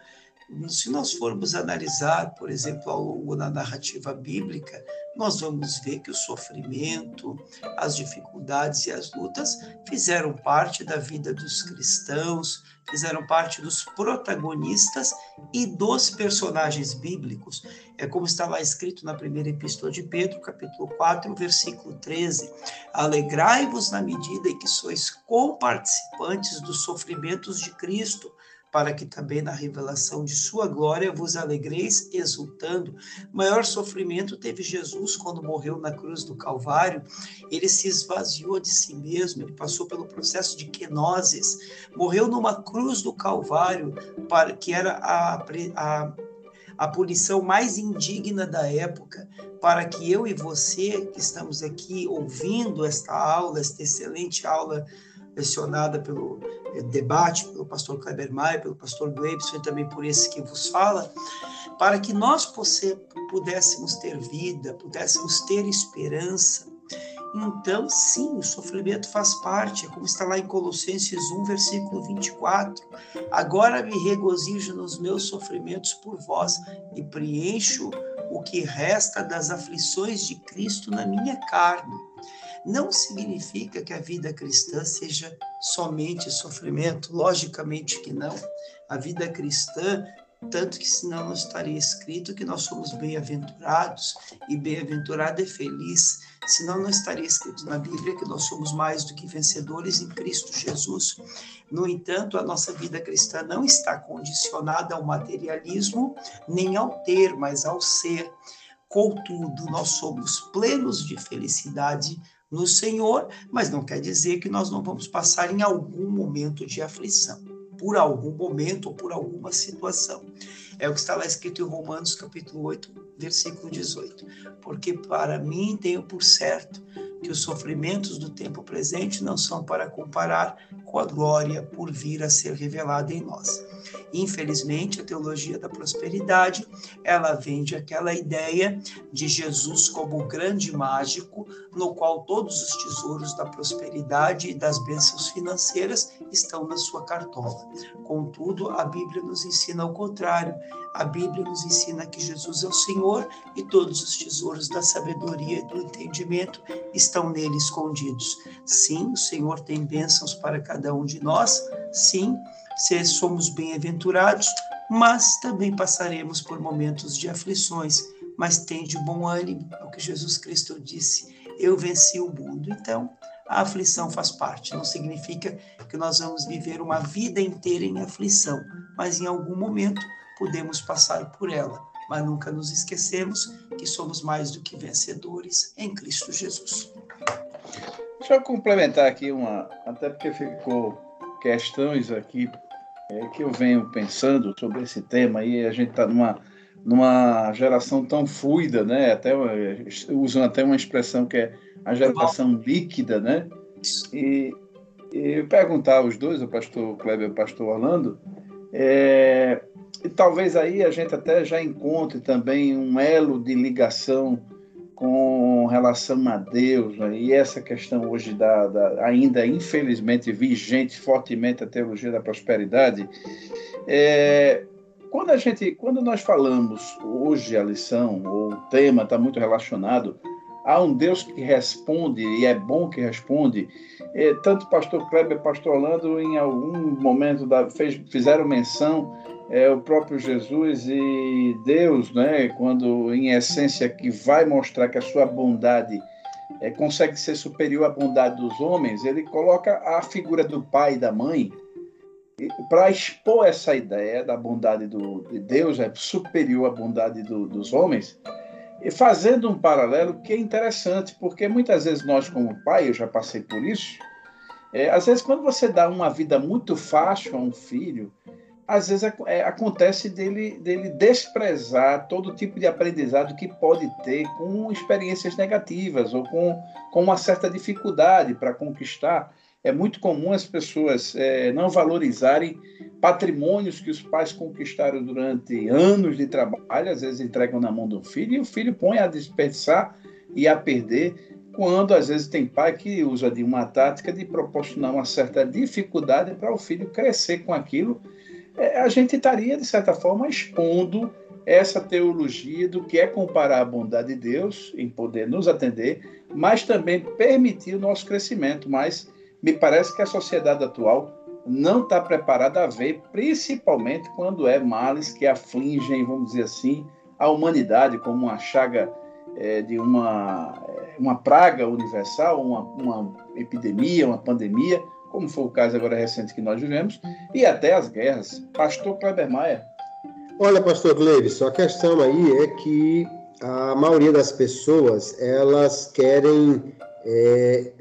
Se nós formos analisar, por exemplo, ao longo da narrativa bíblica, nós vamos ver que o sofrimento, as dificuldades e as lutas fizeram parte da vida dos cristãos, fizeram parte dos protagonistas e dos personagens bíblicos. É como está lá escrito na primeira epístola de Pedro, capítulo 4, versículo 13: Alegrai-vos na medida em que sois comparticipantes dos sofrimentos de Cristo para que também na revelação de sua glória vos alegreis exultando. Maior sofrimento teve Jesus quando morreu na cruz do Calvário. Ele se esvaziou de si mesmo, ele passou pelo processo de quenoses, morreu numa cruz do Calvário, para que era a, a a punição mais indigna da época, para que eu e você que estamos aqui ouvindo esta aula, esta excelente aula lecionada pelo eh, debate, pelo pastor Kleber Maia, pelo pastor Gleibson e também por esse que vos fala, para que nós pudéssemos ter vida, pudéssemos ter esperança. Então, sim, o sofrimento faz parte, é como está lá em Colossenses 1, versículo 24. Agora me regozijo nos meus sofrimentos por vós e preencho o que resta das aflições de Cristo na minha carne não significa que a vida cristã seja somente sofrimento, logicamente que não. A vida cristã, tanto que senão não estaria escrito que nós somos bem-aventurados, e bem-aventurado é feliz, senão não estaria escrito na Bíblia que nós somos mais do que vencedores em Cristo Jesus. No entanto, a nossa vida cristã não está condicionada ao materialismo, nem ao ter, mas ao ser. Contudo, nós somos plenos de felicidade no Senhor, mas não quer dizer que nós não vamos passar em algum momento de aflição, por algum momento ou por alguma situação. É o que está lá escrito em Romanos capítulo 8, versículo 18. Porque para mim tenho por certo que os sofrimentos do tempo presente não são para comparar com a glória por vir a ser revelada em nós. Infelizmente, a teologia da prosperidade, ela vende aquela ideia de Jesus como o grande mágico, no qual todos os tesouros da prosperidade e das bênçãos financeiras estão na sua cartola. Contudo, a Bíblia nos ensina o contrário. A Bíblia nos ensina que Jesus é o Senhor e todos os tesouros da sabedoria e do entendimento estão nele escondidos. Sim, o Senhor tem bênçãos para cada um de nós. Sim, se somos bem-aventurados, mas também passaremos por momentos de aflições. Mas tem de bom ânimo, é o que Jesus Cristo disse: Eu venci o mundo. Então, a aflição faz parte. Não significa que nós vamos viver uma vida inteira em aflição, mas em algum momento podemos passar por ela. Mas nunca nos esquecemos que somos mais do que vencedores em Cristo Jesus. Deixa eu complementar aqui uma, até porque ficou questões aqui é, que eu venho pensando sobre esse tema e a gente está numa numa geração tão fluida, né? Até usam até uma expressão que é a geração líquida, né? E, e perguntar aos dois, o pastor Kleber e o pastor Orlando, é, e talvez aí a gente até já encontre também um elo de ligação com relação a Deus, né? e essa questão hoje da, da, ainda infelizmente vigente fortemente a teologia da prosperidade, é, quando a gente, quando nós falamos hoje a lição ou o tema está muito relacionado a um Deus que responde e é bom que responde, é, tanto pastor Kleber, pastor Orlando em algum momento da, fez, fizeram menção é o próprio Jesus e Deus, né, quando em essência que vai mostrar que a sua bondade é, consegue ser superior à bondade dos homens, ele coloca a figura do pai e da mãe para expor essa ideia da bondade do, de Deus é superior à bondade do, dos homens, e fazendo um paralelo que é interessante, porque muitas vezes nós, como pai, eu já passei por isso, é, às vezes quando você dá uma vida muito fácil a um filho, às vezes é, acontece dele, dele desprezar todo tipo de aprendizado que pode ter com experiências negativas ou com, com uma certa dificuldade para conquistar. É muito comum as pessoas é, não valorizarem patrimônios que os pais conquistaram durante anos de trabalho, às vezes entregam na mão do filho e o filho põe a desperdiçar e a perder, quando às vezes tem pai que usa de uma tática de proporcionar uma certa dificuldade para o filho crescer com aquilo a gente estaria, de certa forma, expondo essa teologia do que é comparar a bondade de Deus em poder nos atender, mas também permitir o nosso crescimento. Mas me parece que a sociedade atual não está preparada a ver, principalmente quando é males que afligem, vamos dizer assim, a humanidade como uma chaga é, de uma, é, uma praga universal, uma, uma epidemia, uma pandemia, como foi o caso agora recente que nós vivemos, e até as guerras. Pastor Kleber Maia. Olha, pastor Gleibson, a questão aí é que a maioria das pessoas, elas querem é,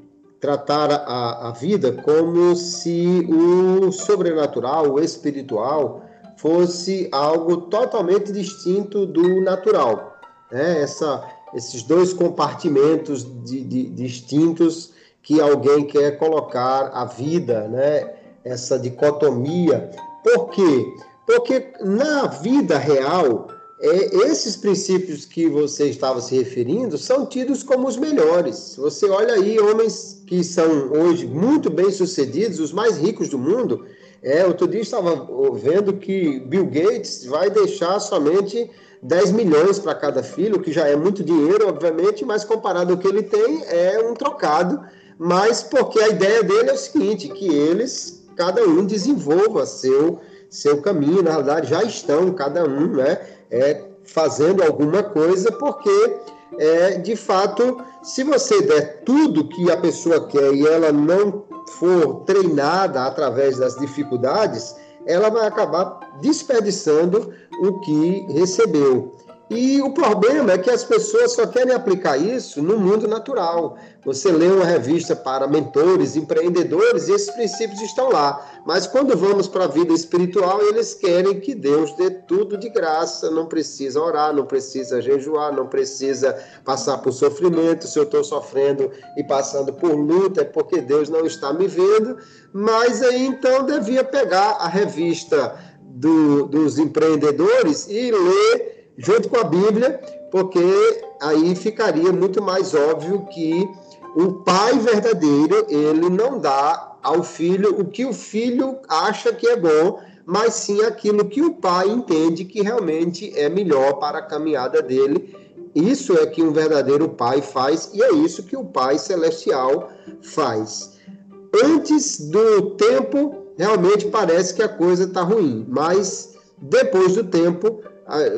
tratar a, a vida como se o sobrenatural, o espiritual, fosse algo totalmente distinto do natural. Né? Essa, esses dois compartimentos de, de, distintos que alguém quer colocar a vida, né? Essa dicotomia. Por quê? Porque na vida real, é, esses princípios que você estava se referindo são tidos como os melhores. Você olha aí homens que são hoje muito bem sucedidos, os mais ricos do mundo. É, outro dia estava vendo que Bill Gates vai deixar somente 10 milhões para cada filho, que já é muito dinheiro, obviamente, mas comparado ao que ele tem, é um trocado mas porque a ideia dele é o seguinte, que eles, cada um desenvolva seu, seu caminho, na verdade já estão, cada um, né, é, fazendo alguma coisa, porque, é, de fato, se você der tudo que a pessoa quer e ela não for treinada através das dificuldades, ela vai acabar desperdiçando o que recebeu. E o problema é que as pessoas só querem aplicar isso no mundo natural. Você lê uma revista para mentores, empreendedores, e esses princípios estão lá. Mas quando vamos para a vida espiritual, eles querem que Deus dê tudo de graça. Não precisa orar, não precisa jejuar, não precisa passar por sofrimento. Se eu estou sofrendo e passando por luta, é porque Deus não está me vendo. Mas aí então devia pegar a revista do, dos empreendedores e ler junto com a Bíblia, porque aí ficaria muito mais óbvio que o pai verdadeiro, ele não dá ao filho o que o filho acha que é bom, mas sim aquilo que o pai entende que realmente é melhor para a caminhada dele. Isso é que um verdadeiro pai faz e é isso que o pai celestial faz. Antes do tempo, realmente parece que a coisa está ruim, mas depois do tempo,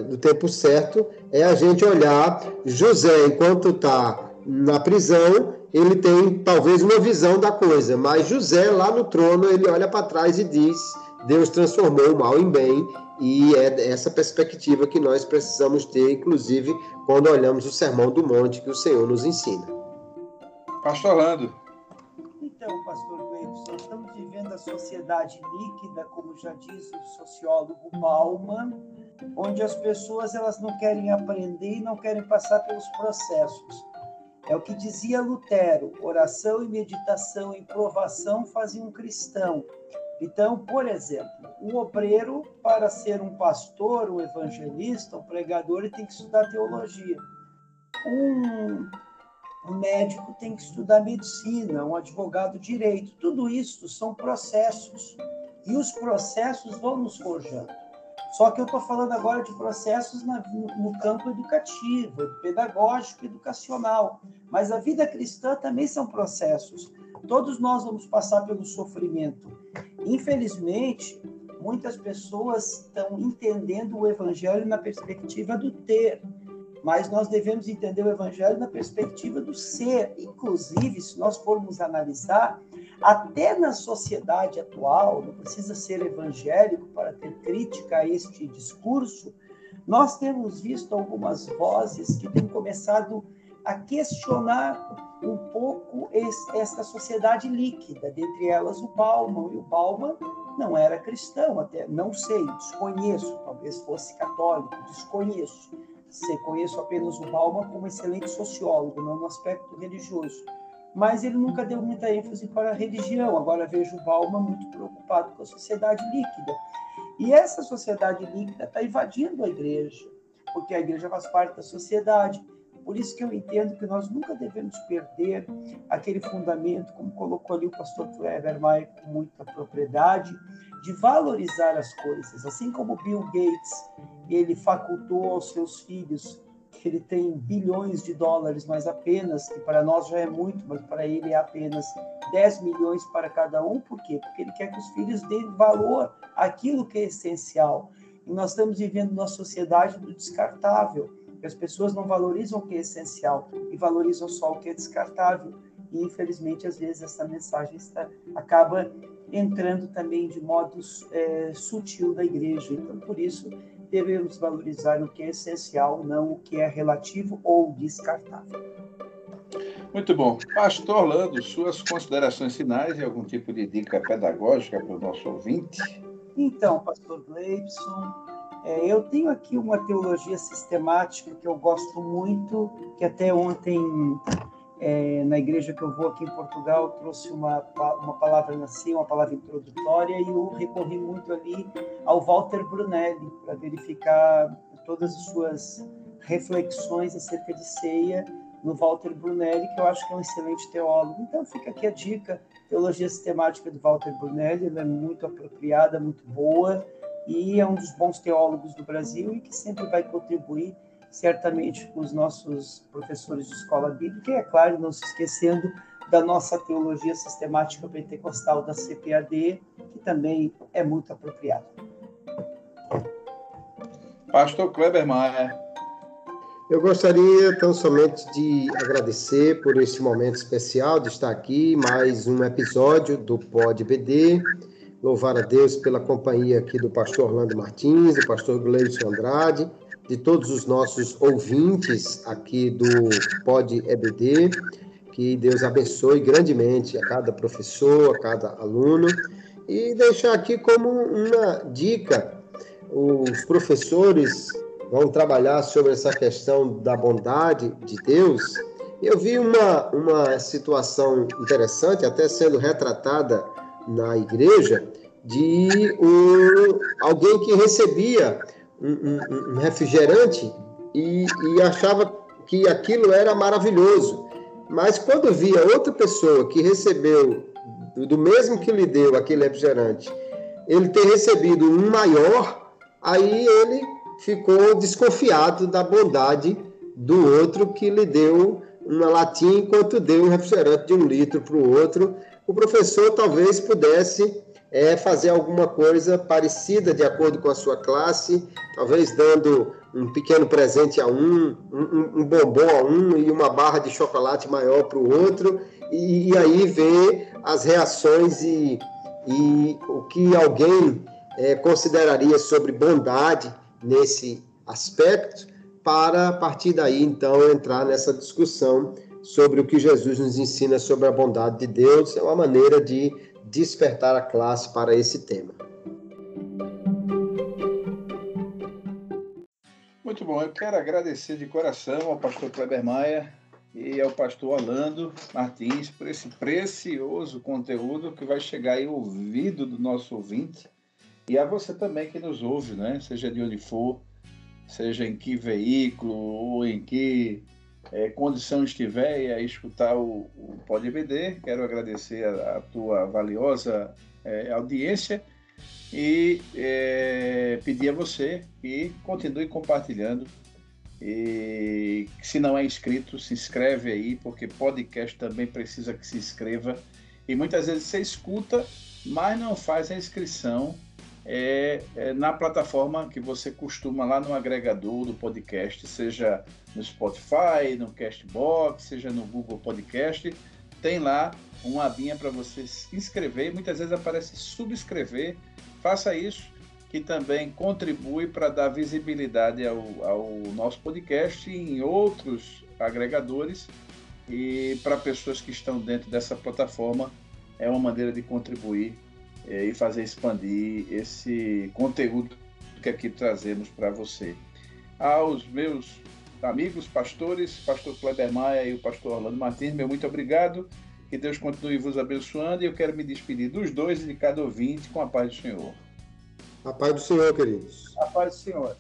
do tempo certo, é a gente olhar José enquanto está na prisão, ele tem talvez uma visão da coisa, mas José lá no trono, ele olha para trás e diz: Deus transformou o mal em bem, e é essa perspectiva que nós precisamos ter, inclusive quando olhamos o Sermão do Monte que o Senhor nos ensina. Pastor Orlando. Estamos vivendo a sociedade líquida, como já diz o sociólogo Bauman, onde as pessoas elas não querem aprender e não querem passar pelos processos. É o que dizia Lutero: oração e meditação em provação faziam um cristão. Então, por exemplo, o obreiro, para ser um pastor, um evangelista, um pregador, ele tem que estudar teologia. Um, um médico tem que estudar medicina, um advogado direito. Tudo isso são processos. E os processos vão nos forjando. Só que eu estou falando agora de processos no campo educativo, pedagógico, educacional. Mas a vida cristã também são processos. Todos nós vamos passar pelo sofrimento. Infelizmente, muitas pessoas estão entendendo o evangelho na perspectiva do ter, mas nós devemos entender o evangelho na perspectiva do ser. Inclusive, se nós formos analisar, até na sociedade atual, não precisa ser evangélico para ter crítica a este discurso, nós temos visto algumas vozes que têm começado a questionar um pouco essa sociedade líquida, dentre elas o Bauman. E o Bauman não era cristão, até não sei, desconheço, talvez fosse católico, desconheço. Se conheço apenas o Bauman como excelente sociólogo, não no aspecto religioso mas ele nunca deu muita ênfase para a religião. Agora vejo o Bauman muito preocupado com a sociedade líquida. E essa sociedade líquida está invadindo a igreja, porque a igreja faz parte da sociedade. Por isso que eu entendo que nós nunca devemos perder aquele fundamento, como colocou ali o pastor Kleber Maia com muita propriedade, de valorizar as coisas. Assim como Bill Gates, ele facultou aos seus filhos que ele tem bilhões de dólares, mas apenas, que para nós já é muito, mas para ele é apenas 10 milhões para cada um. Por quê? Porque ele quer que os filhos deem valor àquilo que é essencial. E nós estamos vivendo numa sociedade do descartável. As pessoas não valorizam o que é essencial e valorizam só o que é descartável. E, infelizmente, às vezes, essa mensagem está, acaba entrando também de modos é, sutil da igreja. Então, por isso, devemos valorizar o que é essencial, não o que é relativo ou descartável. Muito bom. Pastor Orlando, suas considerações finais e algum tipo de dica pedagógica para o nosso ouvinte? Então, Pastor Gleibson, é, eu tenho aqui uma teologia sistemática que eu gosto muito, que até ontem é, na igreja que eu vou aqui em Portugal, trouxe uma, uma palavra assim, uma palavra introdutória, e eu recorri muito ali ao Walter Brunelli para verificar todas as suas reflexões acerca de ceia no Walter Brunelli, que eu acho que é um excelente teólogo. Então fica aqui a dica, teologia sistemática do Walter Brunelli, ela é muito apropriada, muito boa, e é um dos bons teólogos do Brasil e que sempre vai contribuir certamente com os nossos professores de escola bíblica, e é claro, não se esquecendo da nossa teologia sistemática pentecostal da CPAD, que também é muito apropriada. Pastor Kleber Maia. Eu gostaria tão somente de agradecer por este momento especial de estar aqui, mais um episódio do Pod BD. Louvar a Deus pela companhia aqui do pastor Orlando Martins, do pastor Gleison Andrade, de todos os nossos ouvintes aqui do Pod EBD. Que Deus abençoe grandemente a cada professor, a cada aluno. E deixar aqui como uma dica: os professores vão trabalhar sobre essa questão da bondade de Deus. Eu vi uma, uma situação interessante, até sendo retratada na igreja, de um, alguém que recebia um, um, refrigerante e, e achava que aquilo era maravilhoso. Mas quando via outra pessoa que recebeu do mesmo que lhe deu aquele refrigerante, ele ter recebido um maior, aí ele ficou desconfiado da bondade do outro que lhe deu uma latinha enquanto deu um refrigerante de um litro para o outro. O professor talvez pudesse é, fazer alguma coisa parecida de acordo com a sua classe, talvez dando um pequeno presente a um, um, um bombom a um e uma barra de chocolate maior para o outro, e, e, aí ver as reações e, e o que alguém é, consideraria sobre bondade nesse aspecto, para a partir daí então entrar nessa discussão sobre o que Jesus nos ensina sobre a bondade de Deus, é uma maneira de despertar a classe para esse tema. Muito bom, eu quero agradecer de coração ao pastor Kleber Maia e ao pastor Orlando Martins por esse precioso conteúdo que vai chegar ao ouvido do nosso ouvinte e a você também que nos ouve, né? seja de onde for, seja em que veículo ou em que é, condição estiver a escutar o, o Pode EBD. Quero agradecer a, a tua valiosa é, audiência e é, pedir a você que continue compartilhando. E se não é inscrito, se inscreve aí, porque podcast também precisa que se inscreva. E muitas vezes você escuta, mas não faz a inscrição é, é, na plataforma que você costuma lá no agregador do podcast, seja no Spotify, no Castbox, seja no Google Podcast, tem lá uma abinha para você se inscrever. Muitas vezes aparece subscrever. Faça isso, que também contribui para dar visibilidade ao, ao nosso podcast em outros agregadores e para pessoas que estão dentro dessa plataforma é uma maneira de contribuir é, e fazer expandir esse conteúdo que aqui trazemos para você. Aos meus amigos pastores, pastor Kleber Maia e o pastor Orlando Martins, meu muito obrigado. Que Deus continue vos abençoando e eu quero me despedir dos dois e de cada ouvinte com a paz do Senhor. A paz do Senhor, queridos. A paz do Senhor.